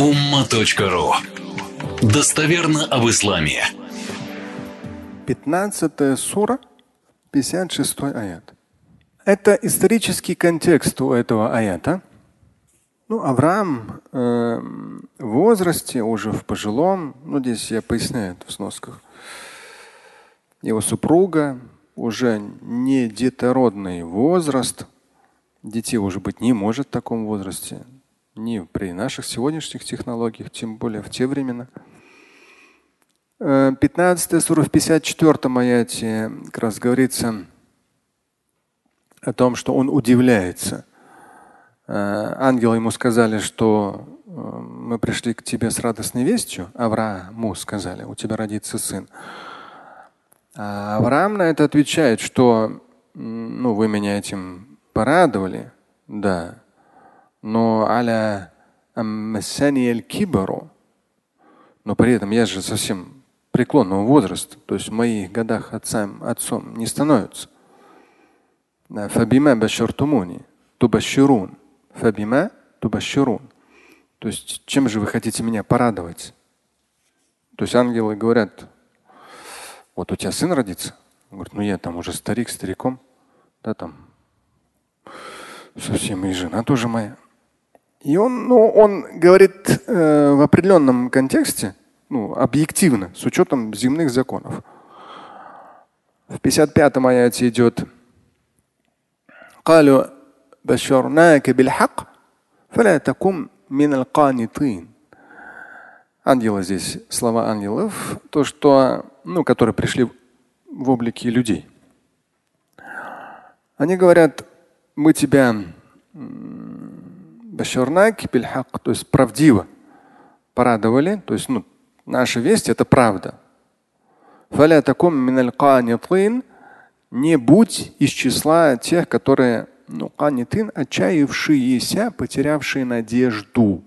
umma.ru Достоверно об исламе. 15 сура, 56 аят. Это исторический контекст у этого аята. Ну, Авраам э, в возрасте, уже в пожилом, ну здесь я поясняю это в сносках, его супруга, уже не детородный возраст, детей уже быть не может в таком возрасте, ни при наших сегодняшних технологиях, тем более в те времена. 15 э, сура в 54 аяте как раз говорится о том, что он удивляется. Э, ангелы ему сказали, что э, мы пришли к тебе с радостной вестью. Аврааму сказали, у тебя родится сын. А Авраам на это отвечает, что ну, вы меня этим порадовали, да, но аля кибару, но при этом я же совсем преклонного возраста, то есть в моих годах отцам, отцом не становится. Фабима башартумуни, тубаширун. Фабима тубаширун. То есть чем же вы хотите меня порадовать? То есть ангелы говорят, вот у тебя сын родится. Он говорит, ну я там уже старик, стариком. Да, там совсем и жена тоже моя. И он, ну, он говорит э, в определенном контексте, ну, объективно, с учетом земных законов. В 55-м аяте идет قالوا بشرناك بالحق فلا تكن من القانطين ангелы здесь, слова ангелов, то, что, ну, которые пришли в облике людей. Они говорят, мы тебя башарнак бильхак, то есть правдиво порадовали, то есть ну, наша весть это правда. Не будь из числа тех, которые ну, канитын, отчаявшиеся, потерявшие надежду.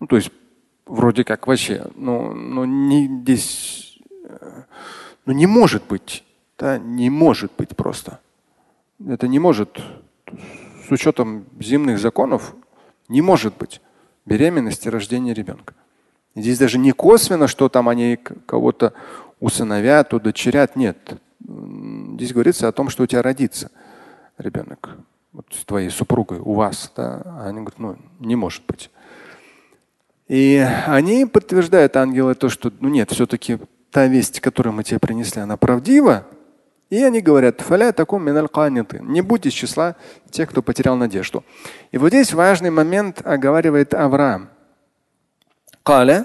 Ну, то есть вроде как вообще, ну, ну не здесь, э, ну не может быть, да, не может быть просто. Это не может, с учетом земных законов, не может быть беременности, рождения ребенка. Здесь даже не косвенно, что там они кого-то усыновят, удочерят. Нет. Здесь говорится о том, что у тебя родится ребенок. Вот с твоей супругой, у вас. Да? Они говорят, ну, не может быть. И они подтверждают, ангелы, то, что ну нет, все-таки та весть, которую мы тебе принесли, она правдива. И они говорят, фаля таком минальканиты. Не будь из числа тех, кто потерял надежду. И вот здесь важный момент оговаривает Авраам. Каля.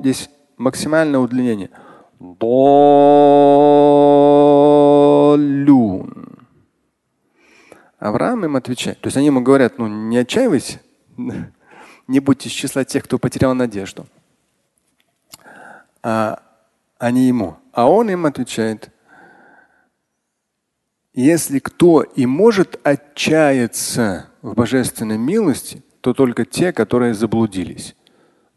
Здесь максимальное удлинение. Долю. Авраам им отвечает. То есть они ему говорят, ну не отчаивайся, не будь из числа тех, кто потерял надежду. А они ему. А он им отвечает, если кто и может отчаяться в божественной милости, то только те, которые заблудились.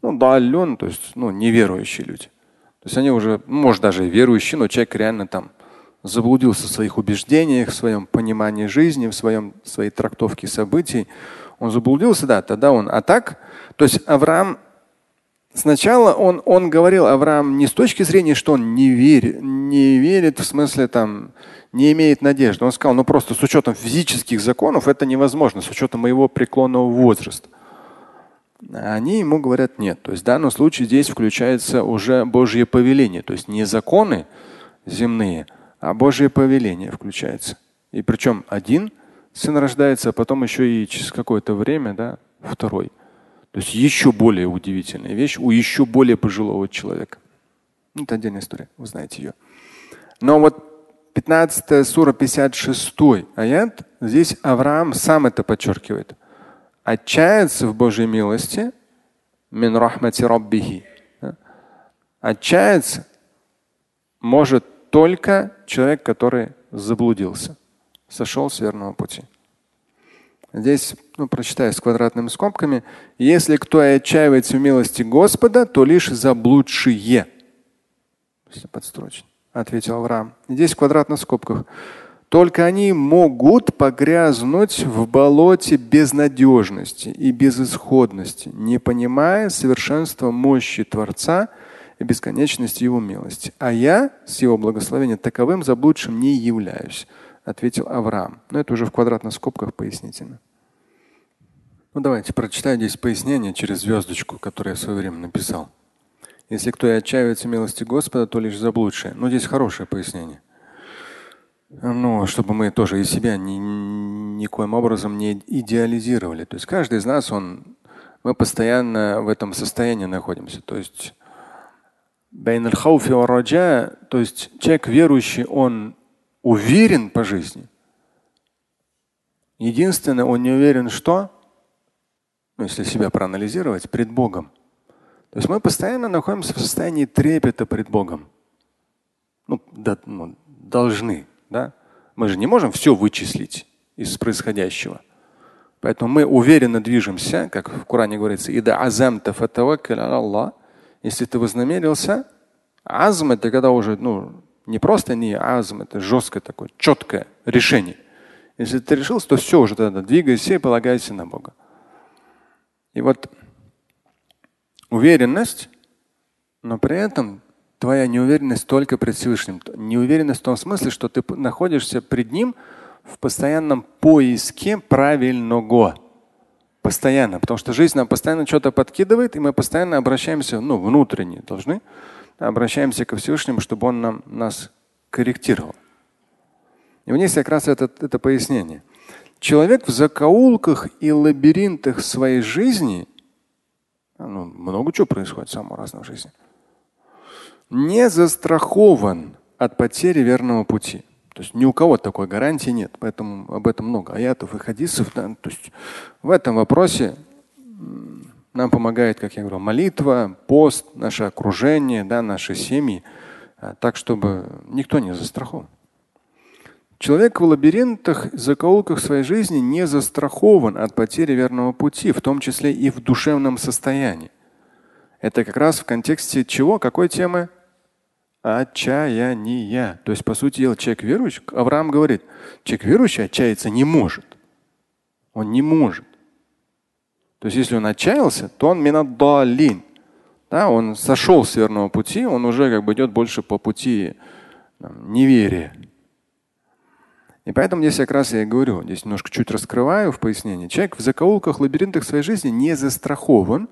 Ну, даллюн, то есть ну, неверующие люди. То есть они уже, может, даже и верующие, но человек реально там заблудился в своих убеждениях, в своем понимании жизни, в своем, в своей трактовке событий. Он заблудился, да, тогда он. А так, то есть Авраам сначала он, он говорил Авраам не с точки зрения, что он не верит, не верит в смысле там, не имеет надежды. Он сказал, ну просто с учетом физических законов это невозможно, с учетом моего преклонного возраста они ему говорят нет. То есть в данном случае здесь включается уже Божье повеление, то есть не законы земные, а Божье повеление включается. И причем один сын рождается, а потом еще и через какое-то время да, второй. То есть еще более удивительная вещь у еще более пожилого человека. Ну, это отдельная история, вы знаете ее. Но вот 15 сура 56 аят, здесь Авраам сам это подчеркивает отчаяться в Божьей милости, мин рахмати раббихи, отчаяться может только человек, который заблудился, сошел с верного пути. Здесь, ну, прочитаю с квадратными скобками. Если кто и отчаивается в милости Господа, то лишь заблудшие. Подстрочно. ответил Авраам. Здесь в квадратных скобках. Только они могут погрязнуть в болоте безнадежности и безысходности, не понимая совершенства мощи Творца и бесконечности Его милости. А я с Его благословения таковым заблудшим не являюсь, ответил Авраам. Но это уже в квадратных скобках пояснительно. Ну давайте прочитаю здесь пояснение через звездочку, которую я в свое время написал. Если кто и отчаивается милости Господа, то лишь заблудшие. Ну здесь хорошее пояснение. Ну, чтобы мы тоже и себя ни, никоим образом не идеализировали. То есть каждый из нас, он, мы постоянно в этом состоянии находимся. То есть то есть человек верующий, он уверен по жизни. Единственное, он не уверен, что, ну, если себя проанализировать, пред Богом. То есть мы постоянно находимся в состоянии трепета пред Богом. Ну, да, ну, должны. Да? Мы же не можем все вычислить из происходящего. Поэтому мы уверенно движемся, как в Коране говорится, ида азамта Аллах. Если ты вознамерился, азм это когда уже ну, не просто не азм, это жесткое такое, четкое решение. Если ты решился, то все уже тогда двигайся и полагайся на Бога. И вот уверенность, но при этом твоя неуверенность только пред Всевышним. Неуверенность в том смысле, что ты находишься пред Ним в постоянном поиске правильного. Постоянно. Потому что жизнь нам постоянно что-то подкидывает, и мы постоянно обращаемся, ну, внутренне должны, обращаемся ко Всевышнему, чтобы Он нам, нас корректировал. И у них как раз это, это пояснение. Человек в закоулках и лабиринтах своей жизни, ну, много чего происходит самого разного в жизни – не застрахован от потери верного пути. То есть ни у кого такой гарантии нет, поэтому об этом много аятов и хадисов. Да, то есть в этом вопросе нам помогает, как я говорю, молитва, пост, наше окружение, да, наши семьи, а, так, чтобы никто не застрахован. Человек в лабиринтах, закоулках своей жизни не застрахован от потери верного пути, в том числе и в душевном состоянии. Это как раз в контексте чего? Какой темы? Отчаяния. То есть, по сути дела, человек верующий, Авраам говорит, человек верующий отчаяться не может. Он не может. То есть, если он отчаялся, то он минаддалин. Да, он сошел с верного пути, он уже как бы идет больше по пути там, неверия. И поэтому здесь как раз я и говорю, здесь немножко чуть раскрываю в пояснении. Человек в закоулках, лабиринтах своей жизни не застрахован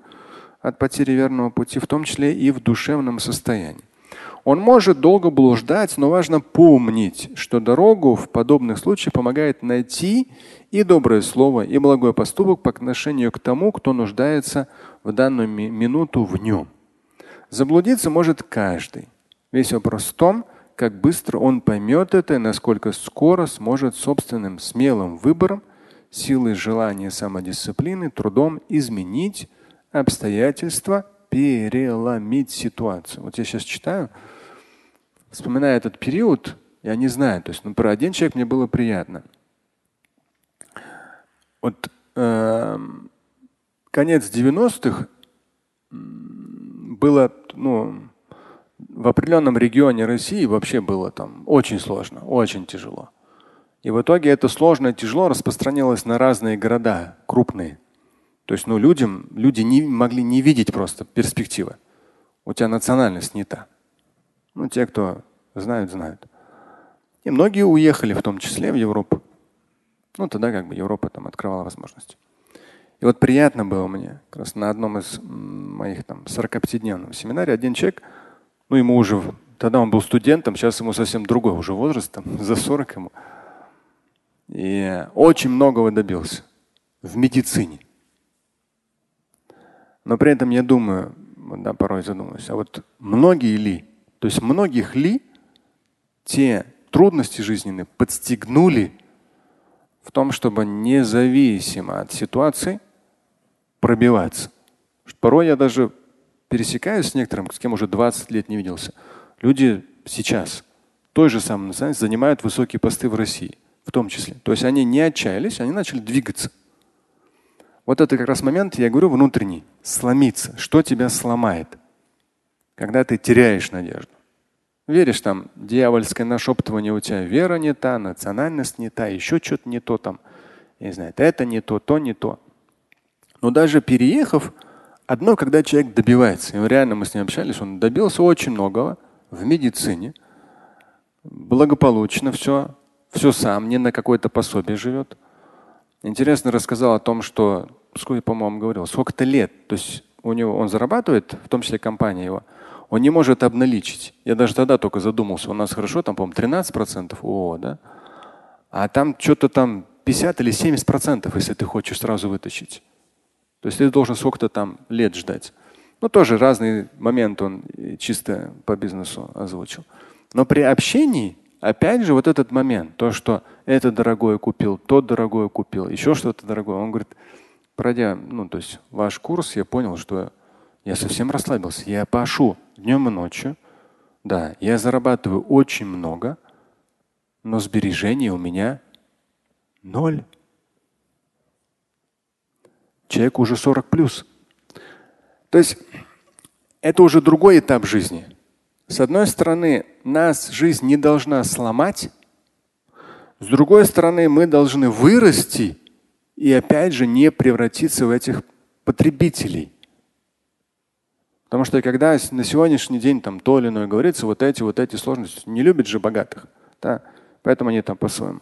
от потери верного пути, в том числе и в душевном состоянии. Он может долго блуждать, но важно помнить, что дорогу в подобных случаях помогает найти и доброе слово, и благой поступок по отношению к тому, кто нуждается в данную минуту в нем. Заблудиться может каждый. Весь вопрос в том, как быстро он поймет это и насколько скоро сможет собственным смелым выбором, силой желания самодисциплины, трудом изменить обстоятельства, переломить ситуацию. Вот я сейчас читаю, вспоминая этот период, я не знаю, то есть, ну, про один человек мне было приятно. Вот э, конец 90-х было, ну, в определенном регионе России вообще было там очень сложно, очень тяжело. И в итоге это сложно и тяжело распространилось на разные города, крупные. То есть ну, людям, люди не могли не видеть просто перспективы. У тебя национальность не та. Ну, те, кто знают, знают. И многие уехали, в том числе в Европу. Ну, тогда как бы Европа там открывала возможности. И вот приятно было мне, как раз на одном из моих там 45-дневном семинаре один человек, ну ему уже, тогда он был студентом, сейчас ему совсем другой уже возраст, там, за 40 ему. И очень многого добился в медицине. Но при этом я думаю, да, порой задумываюсь, а вот многие ли, то есть многих ли те трудности жизненные подстегнули в том, чтобы независимо от ситуации пробиваться. Порой я даже пересекаюсь с некоторым, с кем уже 20 лет не виделся. Люди сейчас той же самой национальности занимают высокие посты в России, в том числе. То есть они не отчаялись, они начали двигаться. Вот это как раз момент, я говорю, внутренний, сломиться. Что тебя сломает? Когда ты теряешь надежду. Веришь, там дьявольское нашептывание у тебя вера не та, национальность не та, еще что-то не то там. Я не знаю, это не то, то не то. Но даже переехав, одно, когда человек добивается, и реально мы с ним общались, он добился очень многого в медицине, благополучно все, все сам, не на какое-то пособие живет. Интересно рассказал о том, что, сколько, по-моему, говорил, сколько-то лет, то есть у него он зарабатывает, в том числе компания его, он не может обналичить. Я даже тогда только задумался, у нас хорошо, там, по-моему, 13 процентов ООО, да? А там что-то там 50 или 70 процентов, если ты хочешь сразу вытащить. То есть ты должен сколько-то там лет ждать. Ну, тоже разный момент он чисто по бизнесу озвучил. Но при общении, опять же, вот этот момент, то, что это дорогое купил, тот дорогое купил, еще что-то дорогое. Он говорит, пройдя, ну, то есть ваш курс, я понял, что я совсем расслабился. Я пашу днем и ночью. Да, я зарабатываю очень много, но сбережений у меня ноль. Человек уже 40 плюс. То есть это уже другой этап жизни. С одной стороны, нас жизнь не должна сломать. С другой стороны, мы должны вырасти и опять же не превратиться в этих потребителей. Потому что когда на сегодняшний день там то или иное говорится, вот эти, вот эти сложности, не любят же богатых. Да? Поэтому они там по-своему.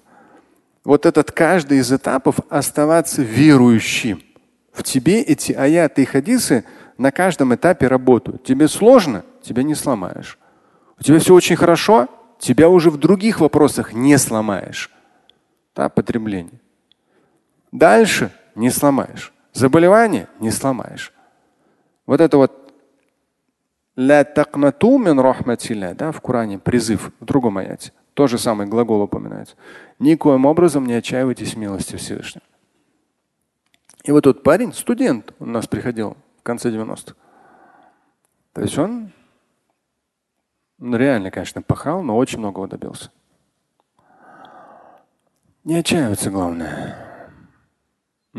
Вот этот каждый из этапов оставаться верующим. В тебе эти аяты и хадисы на каждом этапе работают. Тебе сложно, тебя не сломаешь. У тебя все очень хорошо, тебя уже в других вопросах не сломаешь. Да, потребление. Дальше не сломаешь. Заболевание не сломаешь. Вот это вот Ля такнату мин рахматилля, да, в Коране призыв, в другом аяте. То же самое глагол упоминается. Никоим образом не отчаивайтесь милости Всевышнего. И вот тот парень, студент, у нас приходил в конце 90-х. То есть он ну, реально, конечно, пахал, но очень многого добился. Не отчаиваться главное.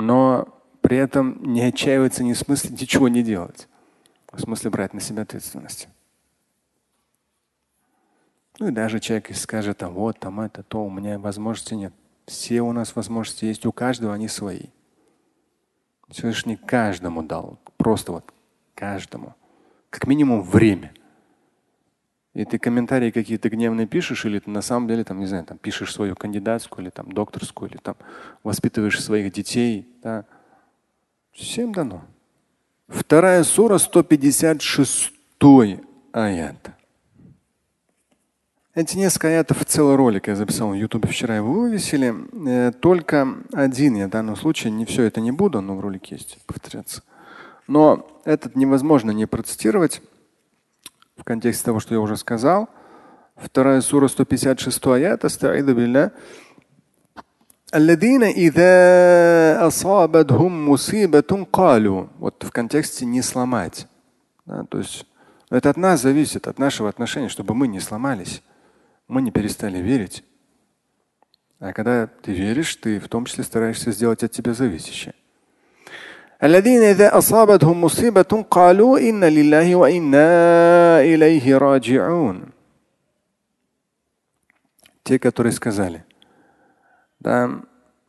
Но при этом не отчаиваться не в смысле ничего не делать. В смысле брать на себя ответственность. Ну и даже человек скажет, а вот там это, то у меня возможности нет. Все у нас возможности есть, у каждого они свои. Всевышний каждому дал, просто вот каждому. Как минимум время. И ты комментарии какие-то гневные пишешь, или ты на самом деле там, не знаю, там пишешь свою кандидатскую, или там докторскую, или там воспитываешь своих детей. Да. Всем дано. Вторая сура, 156 аят. Эти несколько аятов целый ролик я записал в Ютубе вчера его вывесили. Э, только один я в данном случае, не все это не буду, но в ролике есть повторяться. Но этот невозможно не процитировать в контексте того, что я уже сказал. Вторая сура 156 аят. الذين إذا أصابتهم مصيبة قالوا вот в контексте не сломать. Да, то есть это от нас зависит, от нашего отношения, чтобы мы не сломались, мы не перестали верить. А когда ты веришь, ты в том числе стараешься сделать от тебя зависящее. الذين إذا أصابتهم مصيبة قالوا إن لله وإنا إليه راجعون. Те, которые сказали, да,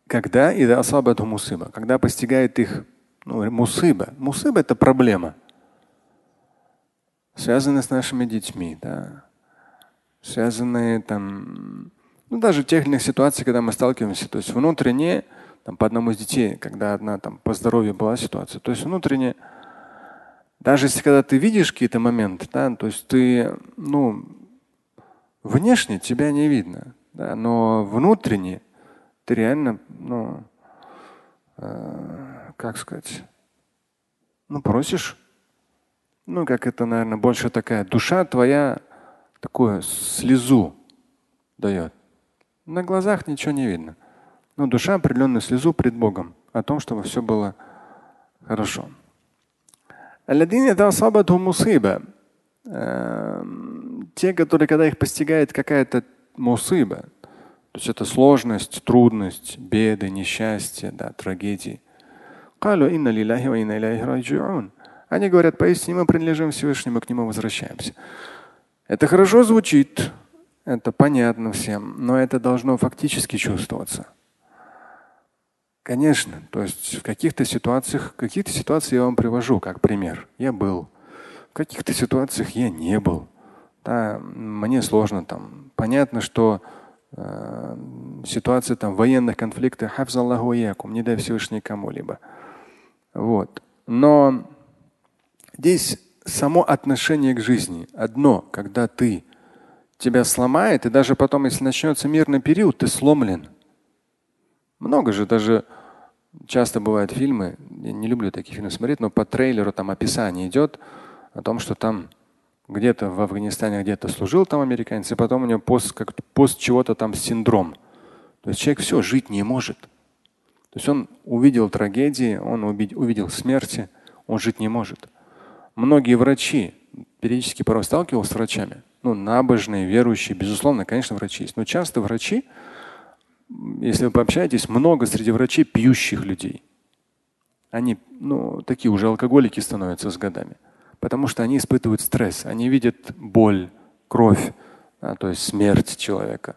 когда ида асабату мусыба, когда постигает их ну, мусыба. Мусыба – это проблема, связанная с нашими детьми, да, связанные там, ну, даже в тех или иных ситуациях, когда мы сталкиваемся, то есть внутренне, там, по одному из детей, когда одна там по здоровью была ситуация, то есть внутренне, даже если когда ты видишь какие-то моменты, да, то есть ты, ну, внешне тебя не видно, да, но внутренне ты реально, ну, э, как сказать, ну, просишь. Ну, как это, наверное, больше такая душа твоя такую слезу дает. На глазах ничего не видно. Но душа определенную слезу пред Богом о том, чтобы все было хорошо. Эм, те, которые, когда их постигает какая-то мусыба, то есть это сложность, трудность, беды, несчастье, да, трагедии. Они говорят, поистине мы принадлежим Всевышнему, к нему возвращаемся. Это хорошо звучит, это понятно всем, но это должно фактически чувствоваться. Конечно, то есть в каких-то ситуациях, какие-то ситуации я вам привожу как пример. Я был. В каких-то ситуациях я не был. Да, мне сложно там. Понятно, что э, ситуация там военных конфликтов, хафзаллаху якум, не дай Всевышний кому-либо. Вот. Но здесь само отношение к жизни одно, когда ты тебя сломает, и даже потом, если начнется мирный период, ты сломлен. Много же даже часто бывают фильмы, я не люблю такие фильмы смотреть, но по трейлеру там описание идет о том, что там где-то в Афганистане где-то служил там американец, и потом у него пост, как, пост чего-то там синдром. То есть человек все, жить не может. То есть он увидел трагедии, он увидел смерти, он жить не может. Многие врачи, периодически порой сталкивался с врачами, ну, набожные, верующие, безусловно, конечно, врачи есть. Но часто врачи, если вы пообщаетесь, много среди врачей пьющих людей. Они, ну, такие уже алкоголики становятся с годами потому что они испытывают стресс, они видят боль, кровь, да, то есть смерть человека.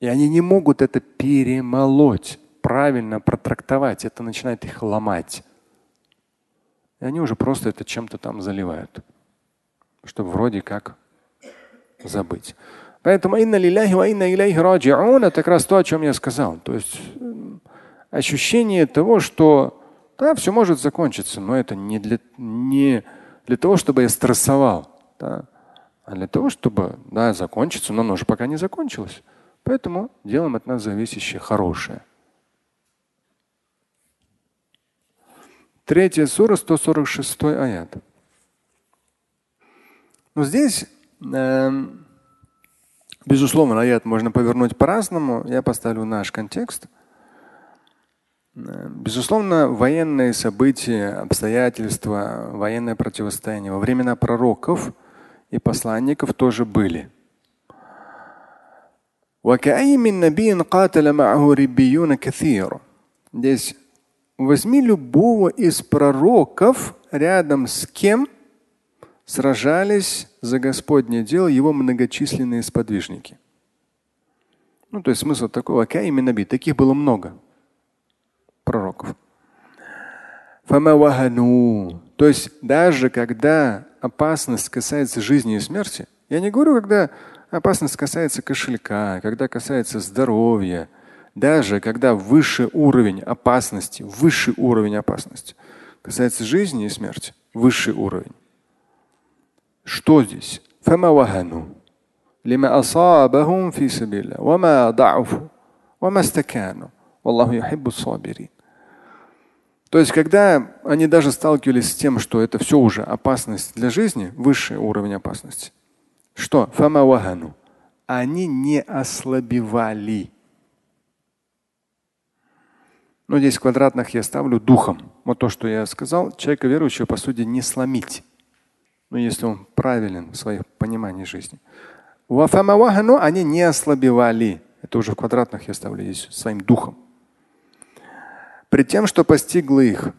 И они не могут это перемолоть, правильно протрактовать. Это начинает их ломать. И они уже просто это чем-то там заливают, чтобы вроде как забыть. Поэтому инна лиляхи ва инна иляйхи раджиун это как раз то, о чем я сказал. То есть ощущение того, что да, все может закончиться, но это не для, не для того, чтобы я стрессовал, да, а для того, чтобы да, закончиться, но оно же пока не закончилось. Поэтому делаем от нас зависящее хорошее. Третья сура, 146 аят. Но здесь, э, безусловно, аят можно повернуть по-разному. Я поставлю наш контекст – Безусловно, военные события, обстоятельства, военное противостояние во времена пророков и посланников тоже были. Здесь возьми любого из пророков, рядом с кем сражались за Господнее дело его многочисленные сподвижники. Ну, то есть смысл такой, таких было много пророков. То есть даже когда опасность касается жизни и смерти, я не говорю, когда опасность касается кошелька, когда касается здоровья, даже когда высший уровень опасности, высший уровень опасности касается жизни и смерти, высший уровень. Что здесь? لما أصابهم في سبيل الله وما ضعفوا وما استكانوا والله يحب الصابرين то есть, когда они даже сталкивались с тем, что это все уже опасность для жизни, высший уровень опасности, что? Они не ослабевали. Ну, здесь в квадратных я ставлю духом. Вот то, что я сказал, человека верующего, по сути, не сломить. Ну, если он правилен в своих понимании жизни. Они не ослабевали. Это уже в квадратных я ставлю здесь своим духом пред тем, что постигло их.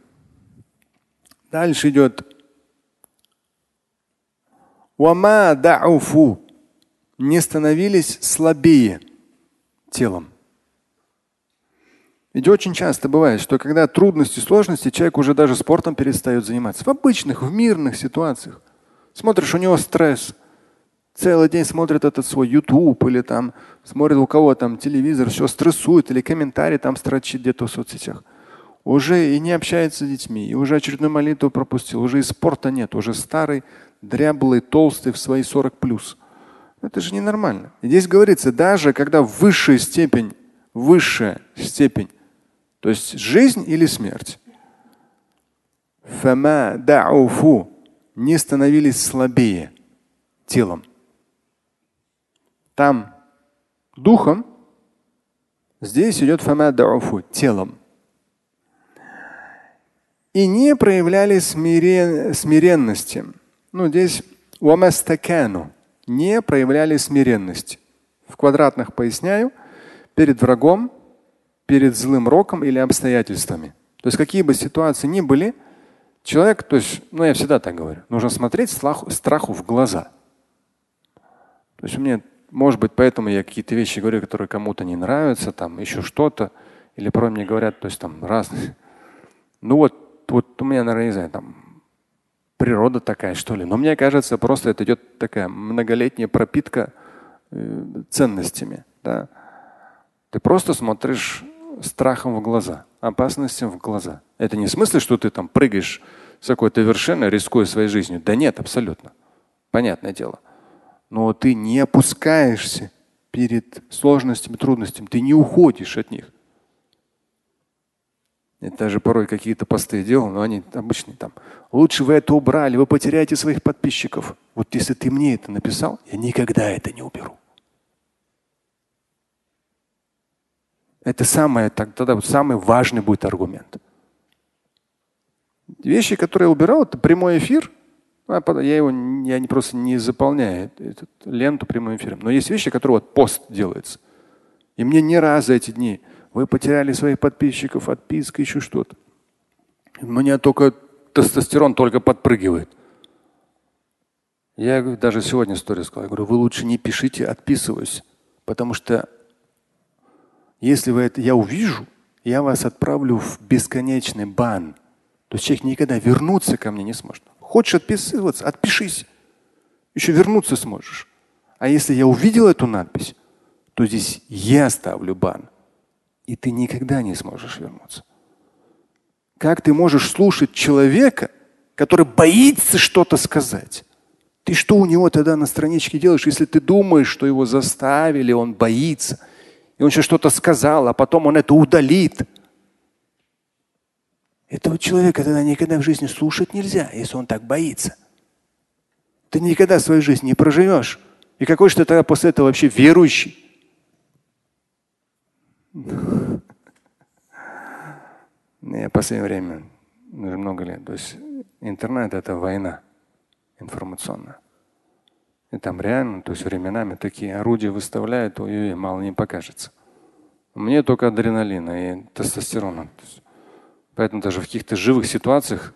Дальше идет. Вама дауфу. Не становились слабее телом. Ведь очень часто бывает, что когда трудности, сложности, человек уже даже спортом перестает заниматься. В обычных, в мирных ситуациях. Смотришь, у него стресс. Целый день смотрит этот свой YouTube или там смотрит у кого там телевизор, все стрессует или комментарий там строчит где-то в соцсетях уже и не общается с детьми, и уже очередную молитву пропустил, уже и спорта нет, уже старый, дряблый, толстый в свои 40 плюс. Это же ненормально. И здесь говорится, даже когда высшая степень, высшая степень, то есть жизнь или смерть, не становились слабее телом. Там духом, здесь идет фама дауфу телом и не проявляли смирен, смиренности. Ну, здесь не проявляли смиренности. В квадратных поясняю, перед врагом, перед злым роком или обстоятельствами. То есть какие бы ситуации ни были, человек, то есть, ну я всегда так говорю, нужно смотреть страху, страху в глаза. То есть мне, может быть, поэтому я какие-то вещи говорю, которые кому-то не нравятся, там еще что-то, или порой мне говорят, то есть там разные. Ну вот, вот у меня, наверное, не знаю, там природа такая, что ли. Но мне кажется, просто это идет такая многолетняя пропитка э, ценностями. Да? Ты просто смотришь страхом в глаза, опасностям в глаза. Это не в смысле, что ты там прыгаешь с какой-то вершины, рискуя своей жизнью. Да нет, абсолютно. Понятное дело. Но ты не опускаешься перед сложностями, трудностями, ты не уходишь от них. Я даже порой какие-то посты делал, но они обычные там. Лучше вы это убрали, вы потеряете своих подписчиков. Вот если ты мне это написал, я никогда это не уберу. Это самое, тогда самый важный будет аргумент. Вещи, которые я убирал, это прямой эфир. А я его я не просто не заполняю эту ленту прямым эфиром. Но есть вещи, которые вот пост делается. И мне не раз за эти дни вы потеряли своих подписчиков, отписка, еще что-то. У меня только тестостерон только подпрыгивает. Я даже сегодня историю сказал. Я говорю, вы лучше не пишите, отписываюсь. Потому что если вы это я увижу, я вас отправлю в бесконечный бан. То есть человек никогда вернуться ко мне не сможет. Хочешь отписываться, отпишись. Еще вернуться сможешь. А если я увидел эту надпись, то здесь я ставлю бан и ты никогда не сможешь вернуться. Как ты можешь слушать человека, который боится что-то сказать? Ты что у него тогда на страничке делаешь, если ты думаешь, что его заставили, он боится, и он сейчас что-то сказал, а потом он это удалит? Этого человека тогда никогда в жизни слушать нельзя, если он так боится. Ты никогда свою жизнь не проживешь. И какой же ты тогда после этого вообще верующий? Я в последнее время, уже много лет, то есть интернет это война информационная. И там реально, то есть временами такие орудия выставляют, ой, мало не покажется. Мне только адреналина и тестостерона. Поэтому даже в каких-то живых ситуациях,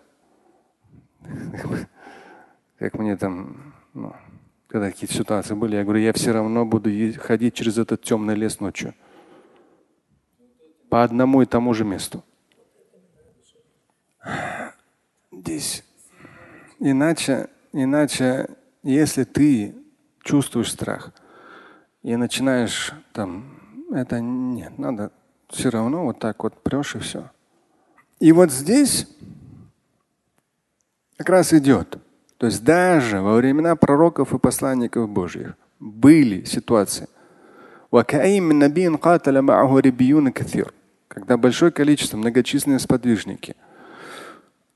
как мне там, ну, когда какие-то ситуации были, я говорю, я все равно буду ходить через этот темный лес ночью по одному и тому же месту. Здесь. Иначе, иначе, если ты чувствуешь страх и начинаешь там, это нет, надо все равно вот так вот прешь и все. И вот здесь как раз идет. То есть даже во времена пророков и посланников Божьих были ситуации когда большое количество, многочисленные сподвижники.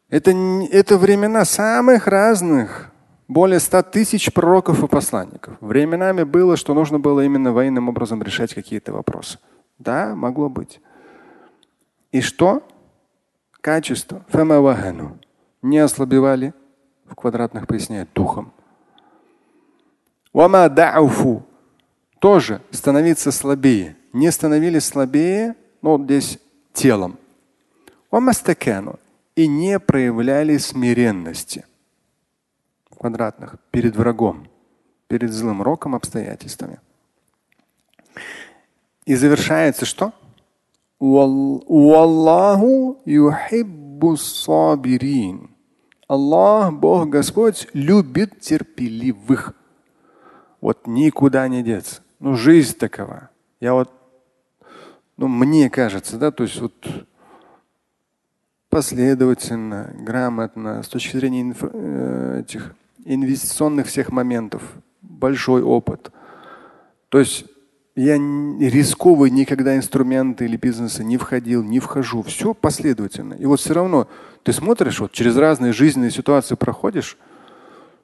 Это, это времена самых разных, более ста тысяч пророков и посланников. Временами было, что нужно было именно военным образом решать какие-то вопросы. Да, могло быть. И что? Качество. Не ослабевали, в квадратных поясняет, духом. Тоже становиться слабее. Не становились слабее, ну здесь телом. И не проявляли смиренности в квадратных перед врагом, перед злым роком обстоятельствами. И завершается что? Аллаху Аллах, Бог Господь, любит терпеливых. Вот никуда не деться. Ну, жизнь такова. Я вот ну, мне кажется, да, то есть вот последовательно, грамотно, с точки зрения инфра- э, этих инвестиционных всех моментов, большой опыт. То есть я рисковый никогда инструменты или бизнесы не входил, не вхожу. Все последовательно. И вот все равно ты смотришь, вот через разные жизненные ситуации проходишь,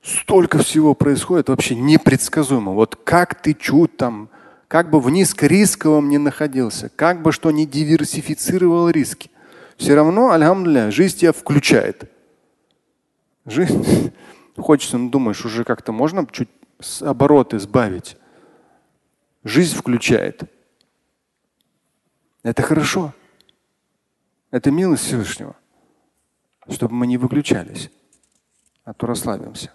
столько всего происходит вообще непредсказуемо. Вот как ты чуть там как бы в низкорисковом не находился, как бы что не диверсифицировал риски, все равно, альхамдулля, жизнь тебя включает. Жизнь, хочется, ну думаешь, уже как-то можно чуть обороты сбавить. Жизнь включает. Это хорошо. Это милость Всевышнего, чтобы мы не выключались, а то расслабимся.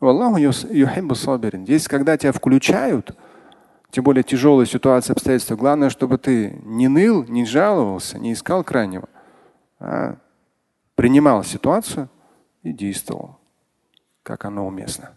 Аллаху. Здесь, когда тебя включают, тем более тяжелая ситуация, обстоятельства, главное, чтобы ты не ныл, не жаловался, не искал крайнего, а принимал ситуацию и действовал, как оно уместно.